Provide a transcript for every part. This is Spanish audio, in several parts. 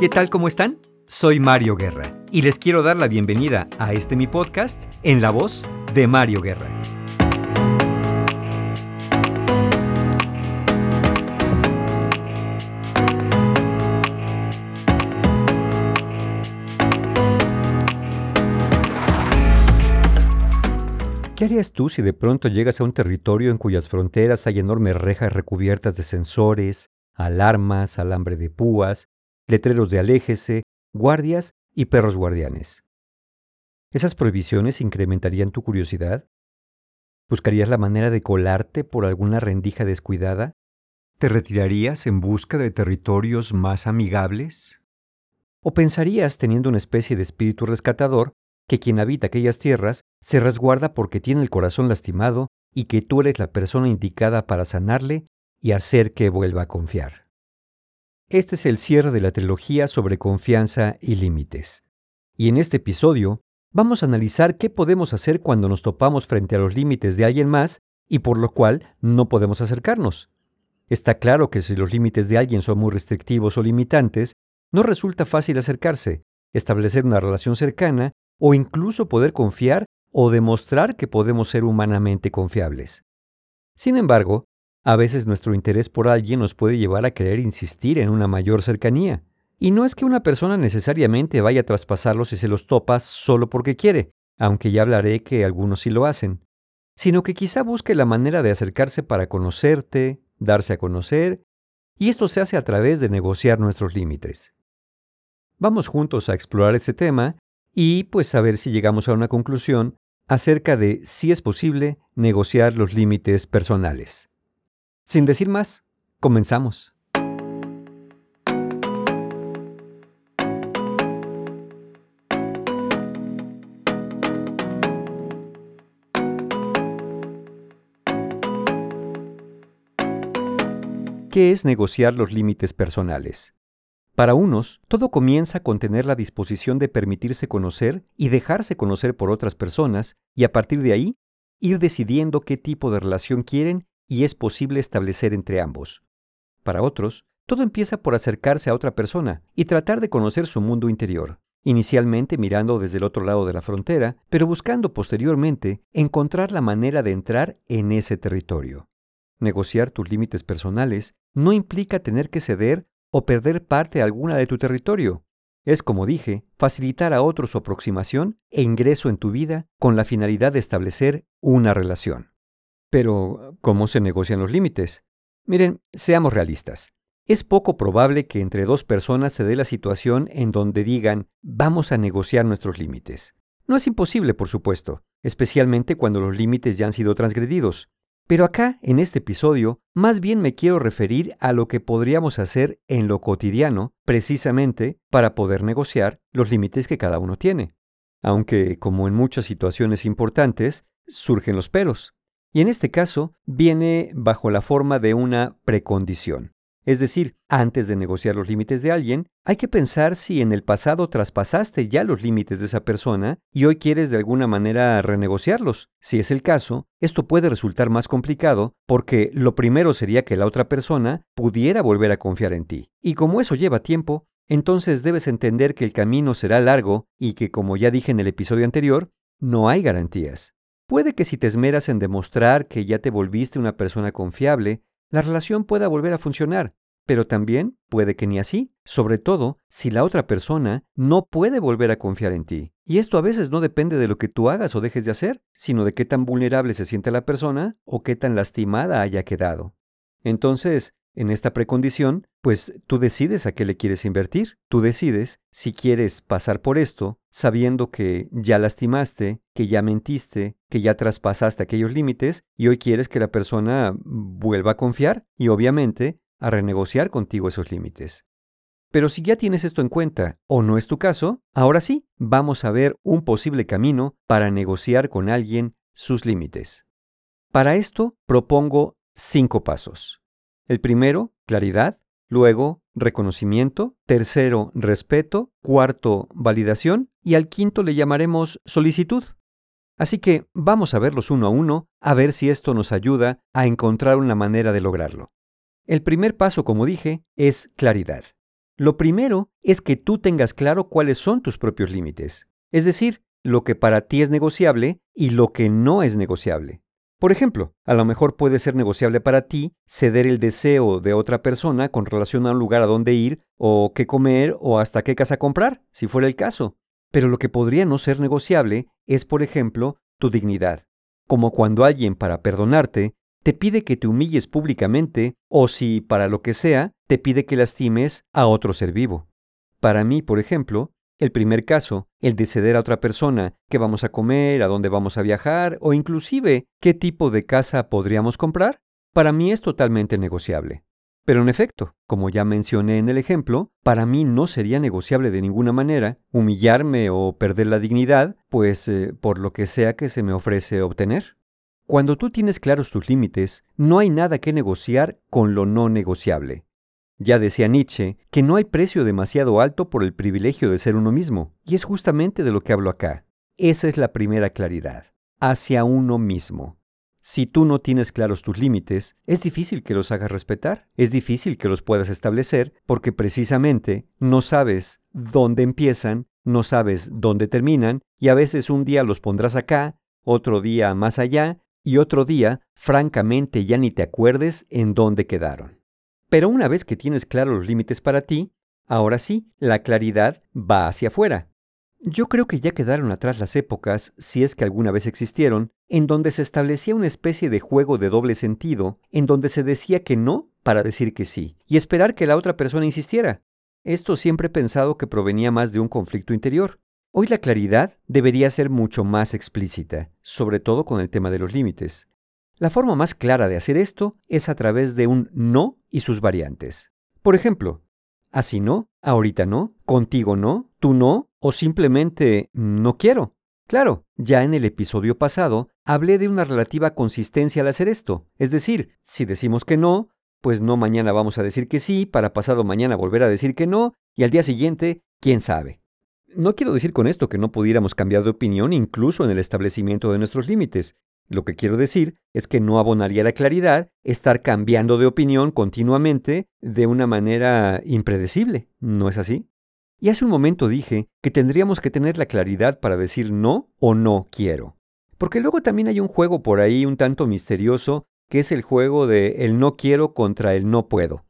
¿Qué tal? ¿Cómo están? Soy Mario Guerra y les quiero dar la bienvenida a este mi podcast en la voz de Mario Guerra. ¿Qué harías tú si de pronto llegas a un territorio en cuyas fronteras hay enormes rejas recubiertas de sensores, alarmas, alambre de púas, letreros de aléjese, guardias y perros guardianes. ¿Esas prohibiciones incrementarían tu curiosidad? ¿Buscarías la manera de colarte por alguna rendija descuidada? ¿Te retirarías en busca de territorios más amigables? ¿O pensarías, teniendo una especie de espíritu rescatador, que quien habita aquellas tierras se resguarda porque tiene el corazón lastimado y que tú eres la persona indicada para sanarle y hacer que vuelva a confiar? Este es el cierre de la trilogía sobre confianza y límites. Y en este episodio vamos a analizar qué podemos hacer cuando nos topamos frente a los límites de alguien más y por lo cual no podemos acercarnos. Está claro que si los límites de alguien son muy restrictivos o limitantes, no resulta fácil acercarse, establecer una relación cercana o incluso poder confiar o demostrar que podemos ser humanamente confiables. Sin embargo, a veces nuestro interés por alguien nos puede llevar a querer insistir en una mayor cercanía. Y no es que una persona necesariamente vaya a traspasarlos si se los topa solo porque quiere, aunque ya hablaré que algunos sí lo hacen, sino que quizá busque la manera de acercarse para conocerte, darse a conocer, y esto se hace a través de negociar nuestros límites. Vamos juntos a explorar ese tema y pues a ver si llegamos a una conclusión acerca de si es posible negociar los límites personales. Sin decir más, comenzamos. ¿Qué es negociar los límites personales? Para unos, todo comienza con tener la disposición de permitirse conocer y dejarse conocer por otras personas y a partir de ahí, ir decidiendo qué tipo de relación quieren y es posible establecer entre ambos. Para otros, todo empieza por acercarse a otra persona y tratar de conocer su mundo interior, inicialmente mirando desde el otro lado de la frontera, pero buscando posteriormente encontrar la manera de entrar en ese territorio. Negociar tus límites personales no implica tener que ceder o perder parte alguna de tu territorio. Es, como dije, facilitar a otros su aproximación e ingreso en tu vida con la finalidad de establecer una relación. Pero, ¿cómo se negocian los límites? Miren, seamos realistas. Es poco probable que entre dos personas se dé la situación en donde digan, vamos a negociar nuestros límites. No es imposible, por supuesto, especialmente cuando los límites ya han sido transgredidos. Pero acá, en este episodio, más bien me quiero referir a lo que podríamos hacer en lo cotidiano, precisamente para poder negociar los límites que cada uno tiene. Aunque, como en muchas situaciones importantes, surgen los peros y en este caso viene bajo la forma de una precondición. Es decir, antes de negociar los límites de alguien, hay que pensar si en el pasado traspasaste ya los límites de esa persona y hoy quieres de alguna manera renegociarlos. Si es el caso, esto puede resultar más complicado porque lo primero sería que la otra persona pudiera volver a confiar en ti. Y como eso lleva tiempo, entonces debes entender que el camino será largo y que, como ya dije en el episodio anterior, no hay garantías. Puede que si te esmeras en demostrar que ya te volviste una persona confiable, la relación pueda volver a funcionar, pero también puede que ni así, sobre todo si la otra persona no puede volver a confiar en ti. Y esto a veces no depende de lo que tú hagas o dejes de hacer, sino de qué tan vulnerable se siente la persona o qué tan lastimada haya quedado. Entonces, en esta precondición, pues tú decides a qué le quieres invertir. Tú decides si quieres pasar por esto sabiendo que ya lastimaste, que ya mentiste, que ya traspasaste aquellos límites y hoy quieres que la persona vuelva a confiar y obviamente a renegociar contigo esos límites. Pero si ya tienes esto en cuenta o no es tu caso, ahora sí, vamos a ver un posible camino para negociar con alguien sus límites. Para esto propongo cinco pasos. El primero, claridad. Luego, reconocimiento. Tercero, respeto. Cuarto, validación. Y al quinto le llamaremos solicitud. Así que vamos a verlos uno a uno, a ver si esto nos ayuda a encontrar una manera de lograrlo. El primer paso, como dije, es claridad. Lo primero es que tú tengas claro cuáles son tus propios límites, es decir, lo que para ti es negociable y lo que no es negociable. Por ejemplo, a lo mejor puede ser negociable para ti ceder el deseo de otra persona con relación a un lugar a donde ir, o qué comer, o hasta qué casa comprar, si fuera el caso. Pero lo que podría no ser negociable es, por ejemplo, tu dignidad. Como cuando alguien, para perdonarte, te pide que te humilles públicamente, o si, para lo que sea, te pide que lastimes a otro ser vivo. Para mí, por ejemplo, el primer caso, el de ceder a otra persona qué vamos a comer, a dónde vamos a viajar o inclusive qué tipo de casa podríamos comprar, para mí es totalmente negociable. Pero en efecto, como ya mencioné en el ejemplo, para mí no sería negociable de ninguna manera humillarme o perder la dignidad, pues eh, por lo que sea que se me ofrece obtener. Cuando tú tienes claros tus límites, no hay nada que negociar con lo no negociable. Ya decía Nietzsche que no hay precio demasiado alto por el privilegio de ser uno mismo, y es justamente de lo que hablo acá. Esa es la primera claridad, hacia uno mismo. Si tú no tienes claros tus límites, es difícil que los hagas respetar, es difícil que los puedas establecer, porque precisamente no sabes dónde empiezan, no sabes dónde terminan, y a veces un día los pondrás acá, otro día más allá, y otro día, francamente, ya ni te acuerdes en dónde quedaron. Pero una vez que tienes claros los límites para ti, ahora sí, la claridad va hacia afuera. Yo creo que ya quedaron atrás las épocas, si es que alguna vez existieron, en donde se establecía una especie de juego de doble sentido, en donde se decía que no para decir que sí, y esperar que la otra persona insistiera. Esto siempre he pensado que provenía más de un conflicto interior. Hoy la claridad debería ser mucho más explícita, sobre todo con el tema de los límites. La forma más clara de hacer esto es a través de un no y sus variantes. Por ejemplo, así no, ahorita no, contigo no, tú no, o simplemente no quiero. Claro, ya en el episodio pasado hablé de una relativa consistencia al hacer esto. Es decir, si decimos que no, pues no mañana vamos a decir que sí, para pasado mañana volver a decir que no, y al día siguiente, quién sabe. No quiero decir con esto que no pudiéramos cambiar de opinión incluso en el establecimiento de nuestros límites. Lo que quiero decir es que no abonaría la claridad estar cambiando de opinión continuamente de una manera impredecible, ¿no es así? Y hace un momento dije que tendríamos que tener la claridad para decir no o no quiero. Porque luego también hay un juego por ahí un tanto misterioso que es el juego de el no quiero contra el no puedo.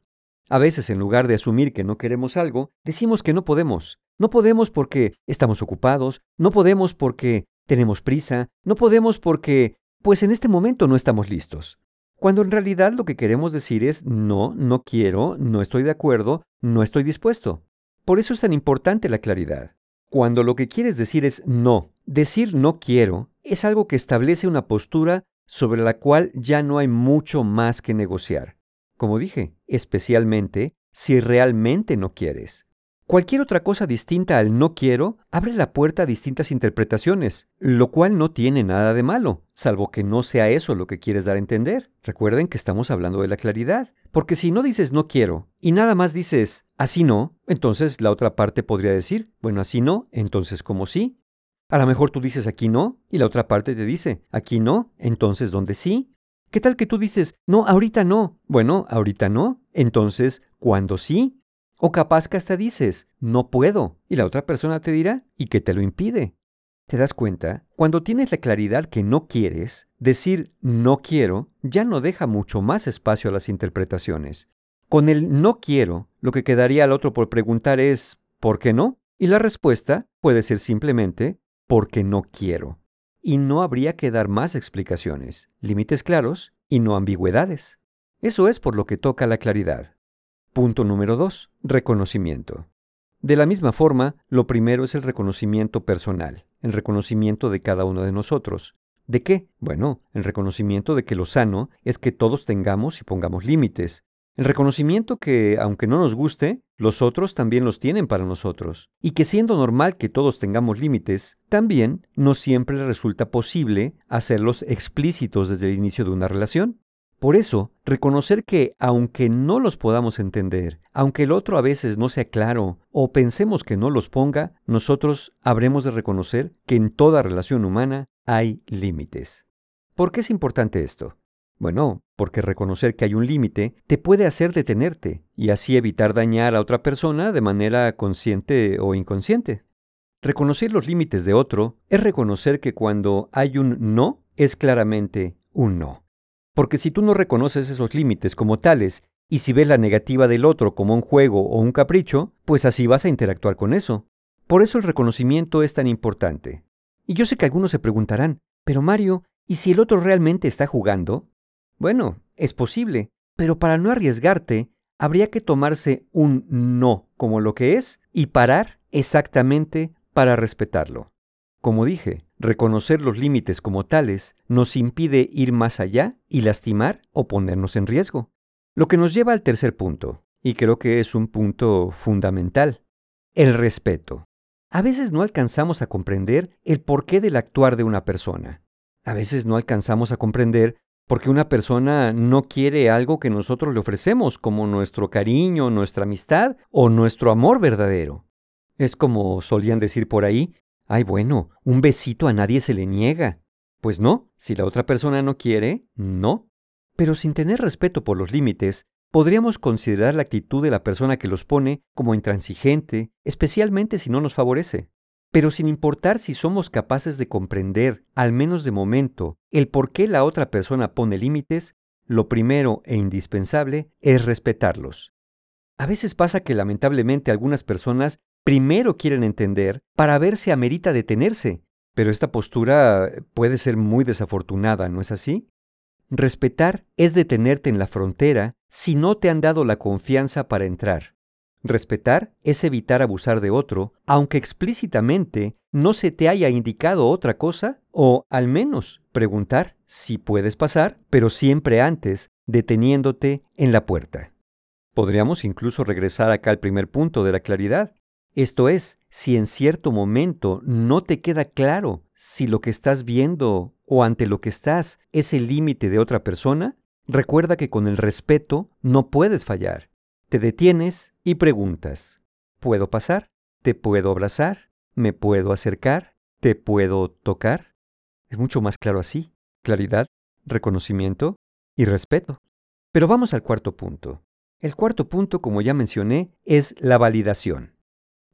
A veces en lugar de asumir que no queremos algo, decimos que no podemos. No podemos porque estamos ocupados, no podemos porque tenemos prisa, no podemos porque pues en este momento no estamos listos. Cuando en realidad lo que queremos decir es no, no quiero, no estoy de acuerdo, no estoy dispuesto. Por eso es tan importante la claridad. Cuando lo que quieres decir es no, decir no quiero es algo que establece una postura sobre la cual ya no hay mucho más que negociar. Como dije, especialmente si realmente no quieres. Cualquier otra cosa distinta al no quiero abre la puerta a distintas interpretaciones, lo cual no tiene nada de malo, salvo que no sea eso lo que quieres dar a entender. Recuerden que estamos hablando de la claridad, porque si no dices no quiero y nada más dices así no, entonces la otra parte podría decir, bueno, así no, entonces como sí. A lo mejor tú dices aquí no y la otra parte te dice aquí no, entonces ¿dónde sí? ¿Qué tal que tú dices, no, ahorita no? Bueno, ahorita no, entonces, ¿cuándo sí? O capaz que hasta dices, no puedo, y la otra persona te dirá, ¿y qué te lo impide? ¿Te das cuenta? Cuando tienes la claridad que no quieres, decir no quiero ya no deja mucho más espacio a las interpretaciones. Con el no quiero, lo que quedaría al otro por preguntar es ¿por qué no? Y la respuesta puede ser simplemente porque no quiero. Y no habría que dar más explicaciones, límites claros y no ambigüedades. Eso es por lo que toca la claridad. Punto número 2. Reconocimiento. De la misma forma, lo primero es el reconocimiento personal, el reconocimiento de cada uno de nosotros. ¿De qué? Bueno, el reconocimiento de que lo sano es que todos tengamos y pongamos límites. El reconocimiento que, aunque no nos guste, los otros también los tienen para nosotros. Y que siendo normal que todos tengamos límites, también no siempre resulta posible hacerlos explícitos desde el inicio de una relación. Por eso, reconocer que, aunque no los podamos entender, aunque el otro a veces no sea claro o pensemos que no los ponga, nosotros habremos de reconocer que en toda relación humana hay límites. ¿Por qué es importante esto? Bueno, porque reconocer que hay un límite te puede hacer detenerte y así evitar dañar a otra persona de manera consciente o inconsciente. Reconocer los límites de otro es reconocer que cuando hay un no, es claramente un no. Porque si tú no reconoces esos límites como tales y si ves la negativa del otro como un juego o un capricho, pues así vas a interactuar con eso. Por eso el reconocimiento es tan importante. Y yo sé que algunos se preguntarán, pero Mario, ¿y si el otro realmente está jugando? Bueno, es posible, pero para no arriesgarte, habría que tomarse un no como lo que es y parar exactamente para respetarlo. Como dije, reconocer los límites como tales nos impide ir más allá y lastimar o ponernos en riesgo. Lo que nos lleva al tercer punto, y creo que es un punto fundamental, el respeto. A veces no alcanzamos a comprender el porqué del actuar de una persona. A veces no alcanzamos a comprender porque una persona no quiere algo que nosotros le ofrecemos, como nuestro cariño, nuestra amistad o nuestro amor verdadero. Es como solían decir por ahí, ay bueno, un besito a nadie se le niega. Pues no, si la otra persona no quiere, no. Pero sin tener respeto por los límites, podríamos considerar la actitud de la persona que los pone como intransigente, especialmente si no nos favorece. Pero sin importar si somos capaces de comprender, al menos de momento, el por qué la otra persona pone límites, lo primero e indispensable es respetarlos. A veces pasa que lamentablemente algunas personas primero quieren entender para ver si amerita detenerse, pero esta postura puede ser muy desafortunada, ¿no es así? Respetar es detenerte en la frontera si no te han dado la confianza para entrar. Respetar es evitar abusar de otro, aunque explícitamente no se te haya indicado otra cosa, o al menos preguntar si puedes pasar, pero siempre antes deteniéndote en la puerta. Podríamos incluso regresar acá al primer punto de la claridad. Esto es, si en cierto momento no te queda claro si lo que estás viendo o ante lo que estás es el límite de otra persona, recuerda que con el respeto no puedes fallar te detienes y preguntas, ¿puedo pasar? ¿Te puedo abrazar? ¿Me puedo acercar? ¿Te puedo tocar? Es mucho más claro así. Claridad, reconocimiento y respeto. Pero vamos al cuarto punto. El cuarto punto, como ya mencioné, es la validación.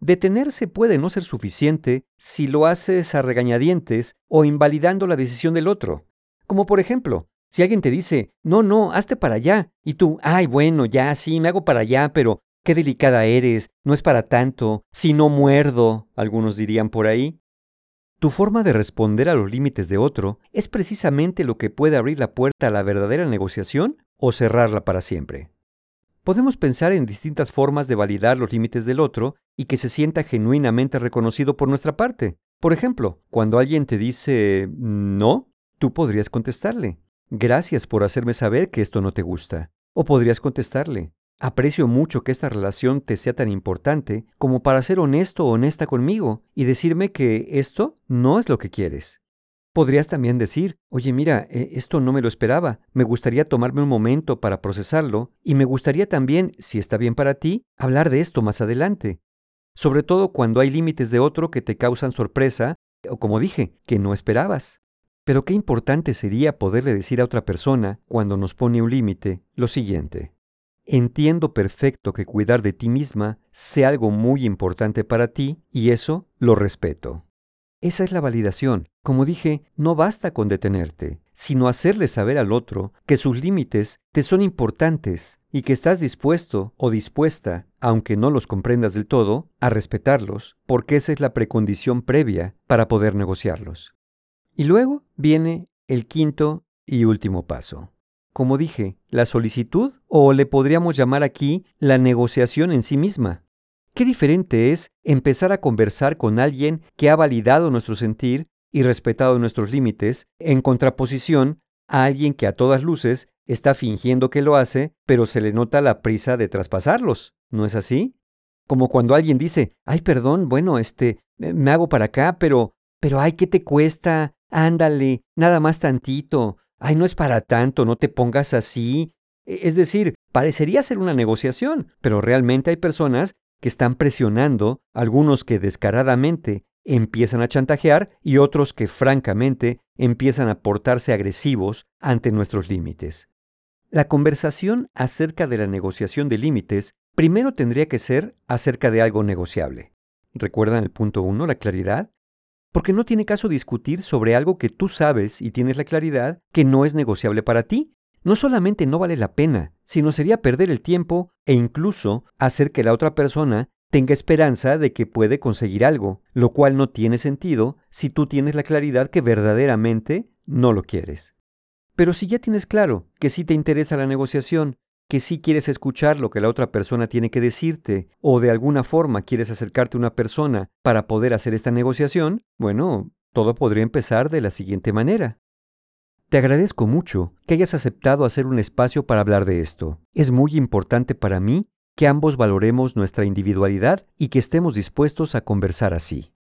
Detenerse puede no ser suficiente si lo haces a regañadientes o invalidando la decisión del otro. Como por ejemplo, si alguien te dice, no, no, hazte para allá, y tú, ay, bueno, ya, sí, me hago para allá, pero qué delicada eres, no es para tanto, si no muerdo, algunos dirían por ahí. Tu forma de responder a los límites de otro es precisamente lo que puede abrir la puerta a la verdadera negociación o cerrarla para siempre. Podemos pensar en distintas formas de validar los límites del otro y que se sienta genuinamente reconocido por nuestra parte. Por ejemplo, cuando alguien te dice no, tú podrías contestarle, Gracias por hacerme saber que esto no te gusta. O podrías contestarle, aprecio mucho que esta relación te sea tan importante como para ser honesto o honesta conmigo y decirme que esto no es lo que quieres. Podrías también decir, oye mira, e, esto no me lo esperaba, me gustaría tomarme un momento para procesarlo y me gustaría también, si está bien para ti, hablar de esto más adelante. Sobre todo cuando hay límites de otro que te causan sorpresa o como dije, que no esperabas. Pero qué importante sería poderle decir a otra persona, cuando nos pone un límite, lo siguiente. Entiendo perfecto que cuidar de ti misma sea algo muy importante para ti y eso lo respeto. Esa es la validación. Como dije, no basta con detenerte, sino hacerle saber al otro que sus límites te son importantes y que estás dispuesto o dispuesta, aunque no los comprendas del todo, a respetarlos, porque esa es la precondición previa para poder negociarlos. Y luego viene el quinto y último paso. Como dije, la solicitud o le podríamos llamar aquí la negociación en sí misma. Qué diferente es empezar a conversar con alguien que ha validado nuestro sentir y respetado nuestros límites, en contraposición a alguien que a todas luces está fingiendo que lo hace, pero se le nota la prisa de traspasarlos. ¿No es así? Como cuando alguien dice, ay, perdón, bueno, este, me hago para acá, pero, pero, ay, ¿qué te cuesta? Ándale, nada más tantito. Ay, no es para tanto, no te pongas así. E, es decir, parecería ser una negociación, pero realmente hay personas que están presionando, algunos que descaradamente empiezan a chantajear y otros que francamente empiezan a portarse agresivos ante nuestros límites. La conversación acerca de la negociación de límites primero tendría que ser acerca de algo negociable. ¿Recuerdan el punto 1, la claridad? Porque no tiene caso discutir sobre algo que tú sabes y tienes la claridad que no es negociable para ti. No solamente no vale la pena, sino sería perder el tiempo e incluso hacer que la otra persona tenga esperanza de que puede conseguir algo, lo cual no tiene sentido si tú tienes la claridad que verdaderamente no lo quieres. Pero si ya tienes claro que sí te interesa la negociación, que sí quieres escuchar lo que la otra persona tiene que decirte, o de alguna forma quieres acercarte a una persona para poder hacer esta negociación, bueno, todo podría empezar de la siguiente manera. Te agradezco mucho que hayas aceptado hacer un espacio para hablar de esto. Es muy importante para mí que ambos valoremos nuestra individualidad y que estemos dispuestos a conversar así.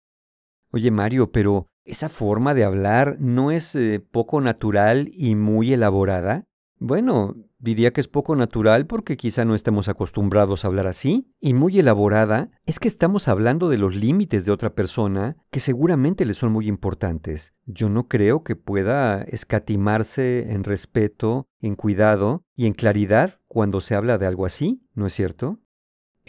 Oye Mario, pero ¿esa forma de hablar no es eh, poco natural y muy elaborada? Bueno, diría que es poco natural porque quizá no estemos acostumbrados a hablar así, y muy elaborada es que estamos hablando de los límites de otra persona que seguramente le son muy importantes. Yo no creo que pueda escatimarse en respeto, en cuidado y en claridad cuando se habla de algo así, ¿no es cierto?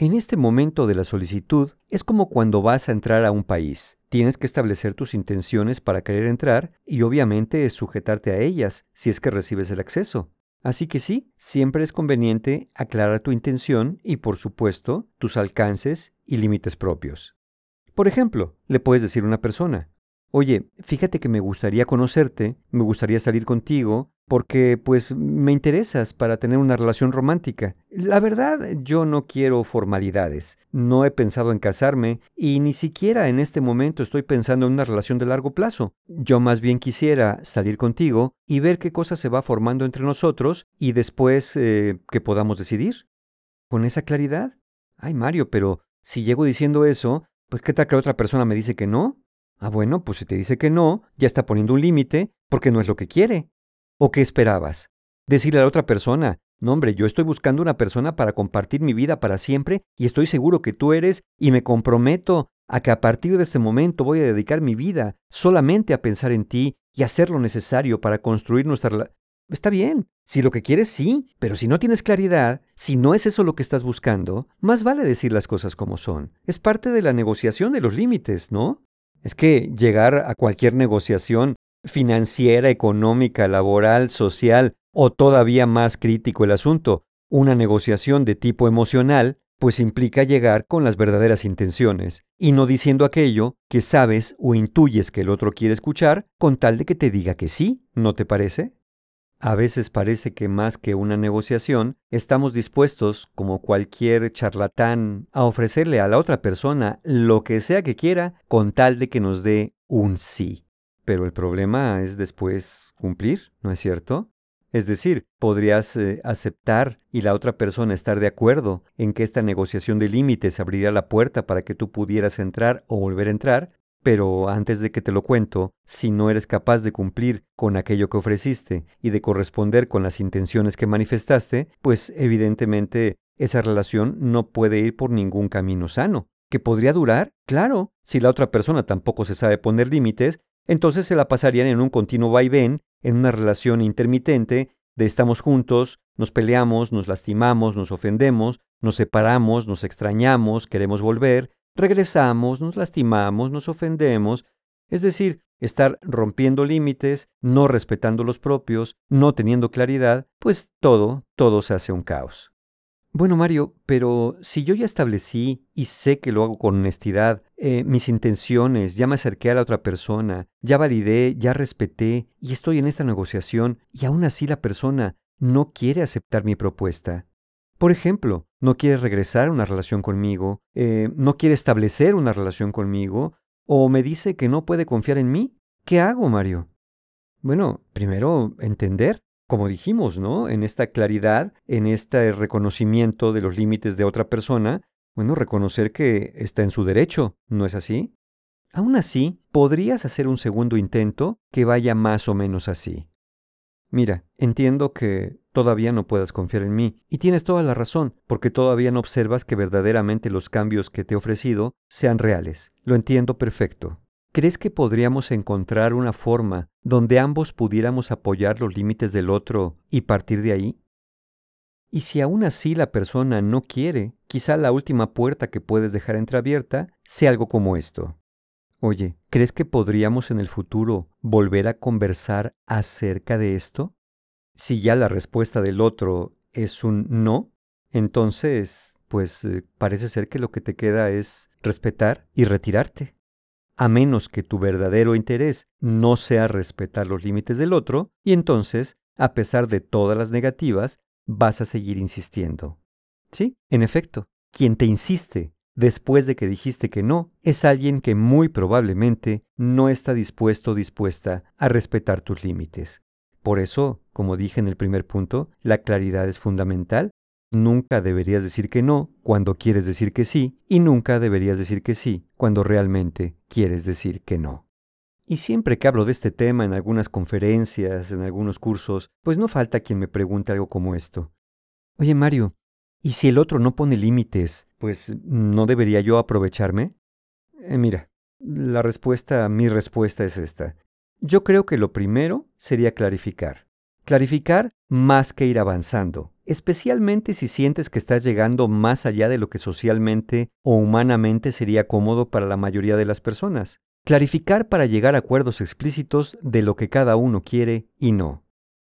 En este momento de la solicitud es como cuando vas a entrar a un país. Tienes que establecer tus intenciones para querer entrar y obviamente es sujetarte a ellas si es que recibes el acceso. Así que sí, siempre es conveniente aclarar tu intención y por supuesto tus alcances y límites propios. Por ejemplo, le puedes decir a una persona, oye, fíjate que me gustaría conocerte, me gustaría salir contigo, porque pues me interesas para tener una relación romántica. La verdad, yo no quiero formalidades, no he pensado en casarme y ni siquiera en este momento estoy pensando en una relación de largo plazo. Yo más bien quisiera salir contigo y ver qué cosa se va formando entre nosotros y después eh, que podamos decidir. ¿Con esa claridad? Ay, Mario, pero si llego diciendo eso, pues ¿qué tal que otra persona me dice que no? Ah, bueno, pues si te dice que no, ya está poniendo un límite porque no es lo que quiere. ¿O qué esperabas? Decirle a la otra persona, no hombre, yo estoy buscando una persona para compartir mi vida para siempre y estoy seguro que tú eres y me comprometo a que a partir de este momento voy a dedicar mi vida solamente a pensar en ti y hacer lo necesario para construir nuestra... Está bien, si lo que quieres sí, pero si no tienes claridad, si no es eso lo que estás buscando, más vale decir las cosas como son. Es parte de la negociación de los límites, ¿no? Es que llegar a cualquier negociación financiera, económica, laboral, social o todavía más crítico el asunto, una negociación de tipo emocional, pues implica llegar con las verdaderas intenciones y no diciendo aquello que sabes o intuyes que el otro quiere escuchar con tal de que te diga que sí, ¿no te parece? A veces parece que más que una negociación, estamos dispuestos, como cualquier charlatán, a ofrecerle a la otra persona lo que sea que quiera con tal de que nos dé un sí. Pero el problema es después cumplir, ¿no es cierto? Es decir, podrías eh, aceptar y la otra persona estar de acuerdo en que esta negociación de límites abriría la puerta para que tú pudieras entrar o volver a entrar, pero antes de que te lo cuento, si no eres capaz de cumplir con aquello que ofreciste y de corresponder con las intenciones que manifestaste, pues evidentemente esa relación no puede ir por ningún camino sano. ¿Que podría durar? Claro, si la otra persona tampoco se sabe poner límites entonces se la pasarían en un continuo vaivén, en una relación intermitente de estamos juntos, nos peleamos, nos lastimamos, nos ofendemos, nos separamos, nos extrañamos, queremos volver, regresamos, nos lastimamos, nos ofendemos, es decir, estar rompiendo límites, no respetando los propios, no teniendo claridad, pues todo, todo se hace un caos. Bueno, Mario, pero si yo ya establecí y sé que lo hago con honestidad, eh, mis intenciones, ya me acerqué a la otra persona, ya validé, ya respeté y estoy en esta negociación y aún así la persona no quiere aceptar mi propuesta. Por ejemplo, no quiere regresar a una relación conmigo, eh, no quiere establecer una relación conmigo, o me dice que no puede confiar en mí. ¿Qué hago, Mario? Bueno, primero entender como dijimos, ¿no? En esta claridad, en este reconocimiento de los límites de otra persona, bueno, reconocer que está en su derecho, ¿no es así? Aún así, podrías hacer un segundo intento que vaya más o menos así. Mira, entiendo que todavía no puedas confiar en mí, y tienes toda la razón, porque todavía no observas que verdaderamente los cambios que te he ofrecido sean reales. Lo entiendo perfecto. ¿Crees que podríamos encontrar una forma donde ambos pudiéramos apoyar los límites del otro y partir de ahí? Y si aún así la persona no quiere, quizá la última puerta que puedes dejar entreabierta sea algo como esto. Oye, ¿crees que podríamos en el futuro volver a conversar acerca de esto? Si ya la respuesta del otro es un no, entonces, pues eh, parece ser que lo que te queda es respetar y retirarte. A menos que tu verdadero interés no sea respetar los límites del otro, y entonces, a pesar de todas las negativas, vas a seguir insistiendo. Sí, en efecto, quien te insiste después de que dijiste que no es alguien que muy probablemente no está dispuesto o dispuesta a respetar tus límites. Por eso, como dije en el primer punto, la claridad es fundamental. Nunca deberías decir que no cuando quieres decir que sí y nunca deberías decir que sí cuando realmente quieres decir que no. Y siempre que hablo de este tema en algunas conferencias, en algunos cursos, pues no falta quien me pregunte algo como esto. Oye Mario, ¿y si el otro no pone límites, pues no debería yo aprovecharme? Eh, mira, la respuesta, mi respuesta es esta. Yo creo que lo primero sería clarificar. Clarificar más que ir avanzando, especialmente si sientes que estás llegando más allá de lo que socialmente o humanamente sería cómodo para la mayoría de las personas. Clarificar para llegar a acuerdos explícitos de lo que cada uno quiere y no.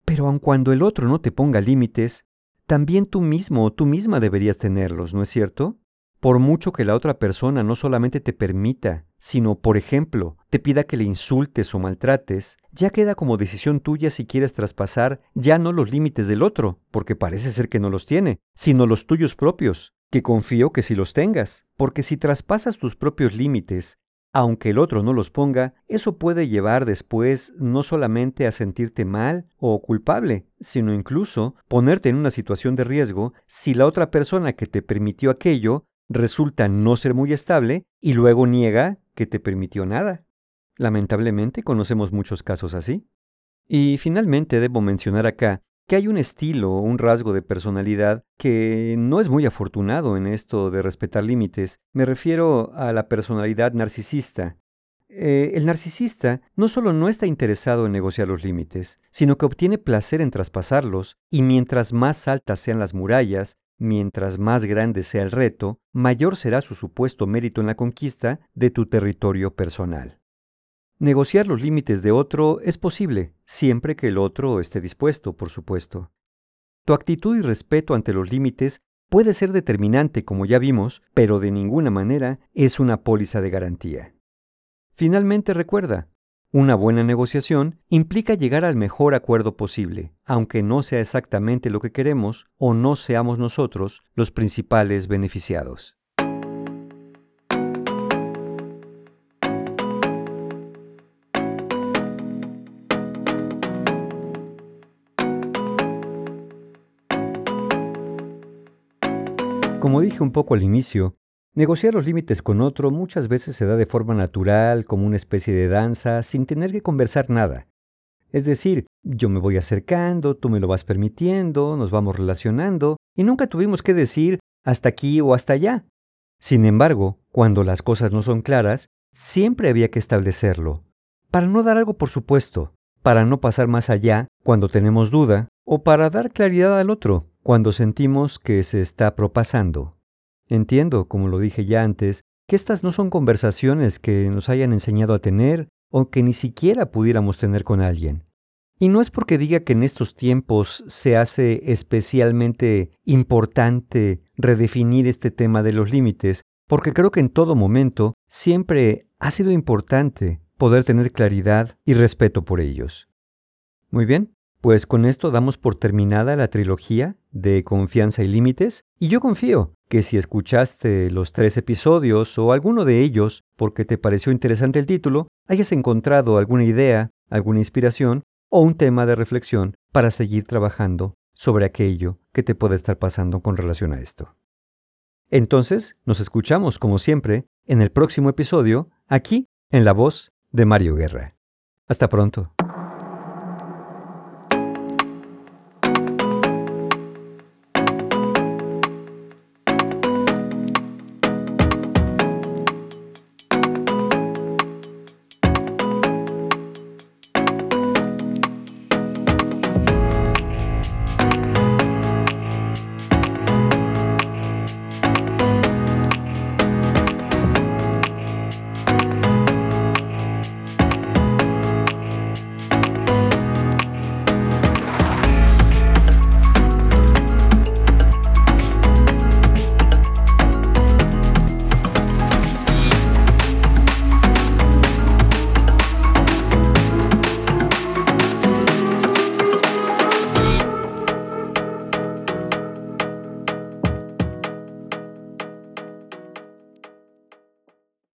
Pero aun cuando el otro no te ponga límites, también tú mismo o tú misma deberías tenerlos, ¿no es cierto? Por mucho que la otra persona no solamente te permita, sino, por ejemplo, te pida que le insultes o maltrates, ya queda como decisión tuya si quieres traspasar ya no los límites del otro, porque parece ser que no los tiene, sino los tuyos propios, que confío que sí los tengas, porque si traspasas tus propios límites, aunque el otro no los ponga, eso puede llevar después no solamente a sentirte mal o culpable, sino incluso ponerte en una situación de riesgo si la otra persona que te permitió aquello resulta no ser muy estable y luego niega que te permitió nada. Lamentablemente conocemos muchos casos así. Y finalmente debo mencionar acá que hay un estilo o un rasgo de personalidad que no es muy afortunado en esto de respetar límites. Me refiero a la personalidad narcisista. Eh, el narcisista no solo no está interesado en negociar los límites, sino que obtiene placer en traspasarlos, y mientras más altas sean las murallas, mientras más grande sea el reto, mayor será su supuesto mérito en la conquista de tu territorio personal. Negociar los límites de otro es posible, siempre que el otro esté dispuesto, por supuesto. Tu actitud y respeto ante los límites puede ser determinante, como ya vimos, pero de ninguna manera es una póliza de garantía. Finalmente recuerda, una buena negociación implica llegar al mejor acuerdo posible, aunque no sea exactamente lo que queremos o no seamos nosotros los principales beneficiados. Como dije un poco al inicio, negociar los límites con otro muchas veces se da de forma natural, como una especie de danza, sin tener que conversar nada. Es decir, yo me voy acercando, tú me lo vas permitiendo, nos vamos relacionando, y nunca tuvimos que decir hasta aquí o hasta allá. Sin embargo, cuando las cosas no son claras, siempre había que establecerlo, para no dar algo por supuesto, para no pasar más allá cuando tenemos duda, o para dar claridad al otro cuando sentimos que se está propasando. Entiendo, como lo dije ya antes, que estas no son conversaciones que nos hayan enseñado a tener o que ni siquiera pudiéramos tener con alguien. Y no es porque diga que en estos tiempos se hace especialmente importante redefinir este tema de los límites, porque creo que en todo momento siempre ha sido importante poder tener claridad y respeto por ellos. Muy bien, pues con esto damos por terminada la trilogía de Confianza y Límites, y yo confío que si escuchaste los tres episodios o alguno de ellos porque te pareció interesante el título, hayas encontrado alguna idea, alguna inspiración o un tema de reflexión para seguir trabajando sobre aquello que te puede estar pasando con relación a esto. Entonces, nos escuchamos como siempre en el próximo episodio, aquí en la voz de Mario Guerra. Hasta pronto.